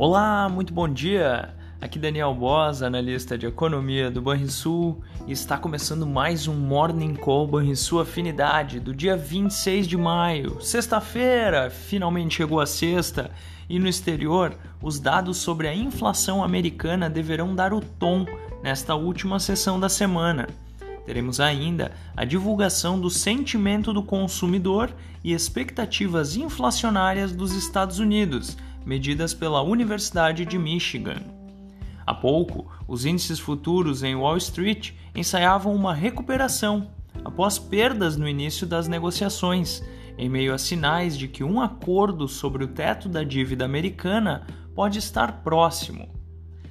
Olá, muito bom dia! Aqui Daniel Boss, analista de economia do Banrisul, e está começando mais um Morning Call Banrisul Afinidade do dia 26 de maio, sexta-feira. Finalmente chegou a sexta e no exterior, os dados sobre a inflação americana deverão dar o tom nesta última sessão da semana. Teremos ainda a divulgação do sentimento do consumidor e expectativas inflacionárias dos Estados Unidos medidas pela Universidade de Michigan. Há pouco, os índices futuros em Wall Street ensaiavam uma recuperação após perdas no início das negociações, em meio a sinais de que um acordo sobre o teto da dívida americana pode estar próximo.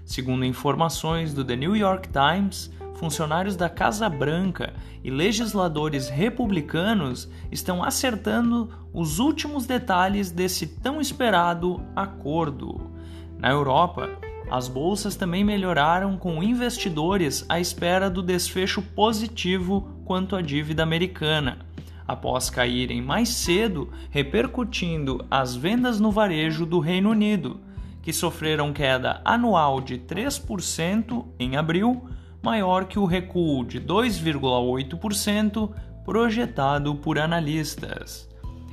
Segundo informações do The New York Times, funcionários da Casa Branca e legisladores republicanos estão acertando os últimos detalhes desse tão esperado acordo. Na Europa, as bolsas também melhoraram com investidores à espera do desfecho positivo quanto à dívida americana, após caírem mais cedo, repercutindo as vendas no varejo do Reino Unido, que sofreram queda anual de 3% em abril maior que o recuo de 2,8% projetado por analistas.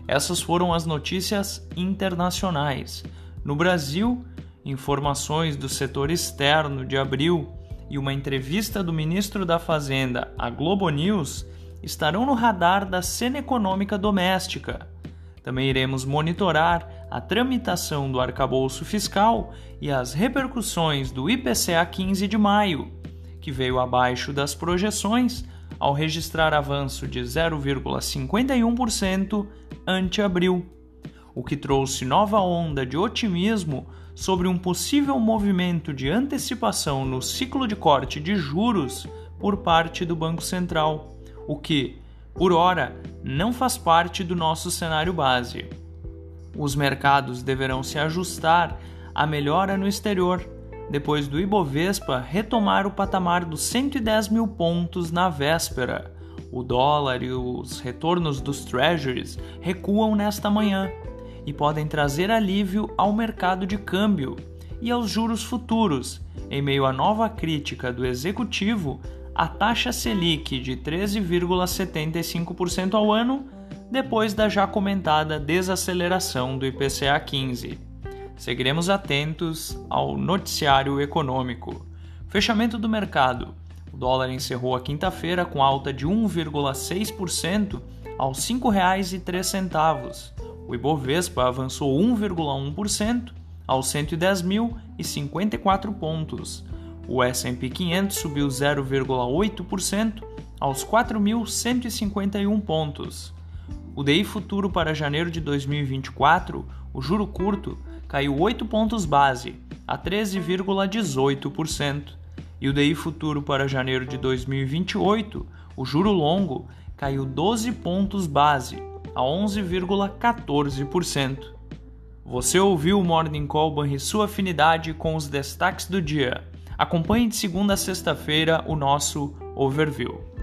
Essas foram as notícias internacionais. No Brasil, informações do setor externo de abril e uma entrevista do ministro da Fazenda à Globo News estarão no radar da cena econômica doméstica. Também iremos monitorar a tramitação do arcabouço fiscal e as repercussões do IPCA 15 de maio que veio abaixo das projeções ao registrar avanço de 0,51% ante abril, o que trouxe nova onda de otimismo sobre um possível movimento de antecipação no ciclo de corte de juros por parte do Banco Central, o que, por hora, não faz parte do nosso cenário base. Os mercados deverão se ajustar à melhora no exterior depois do Ibovespa retomar o patamar dos 110 mil pontos na véspera. O dólar e os retornos dos treasuries recuam nesta manhã e podem trazer alívio ao mercado de câmbio e aos juros futuros, em meio à nova crítica do executivo à taxa Selic de 13,75% ao ano, depois da já comentada desaceleração do IPCA 15. Seguiremos atentos ao noticiário econômico. Fechamento do mercado. O dólar encerrou a quinta-feira com alta de 1,6% aos R$ 5,03. O Ibovespa avançou 1,1% aos 110.054 pontos. O S&P 500 subiu 0,8% aos 4.151 pontos. O DI futuro para janeiro de 2024, o juro curto, caiu 8 pontos base, a 13,18%, e o DI futuro para janeiro de 2028, o juro longo, caiu 12 pontos base, a 11,14%. Você ouviu o Morning Call e sua afinidade com os destaques do dia. Acompanhe de segunda a sexta-feira o nosso overview.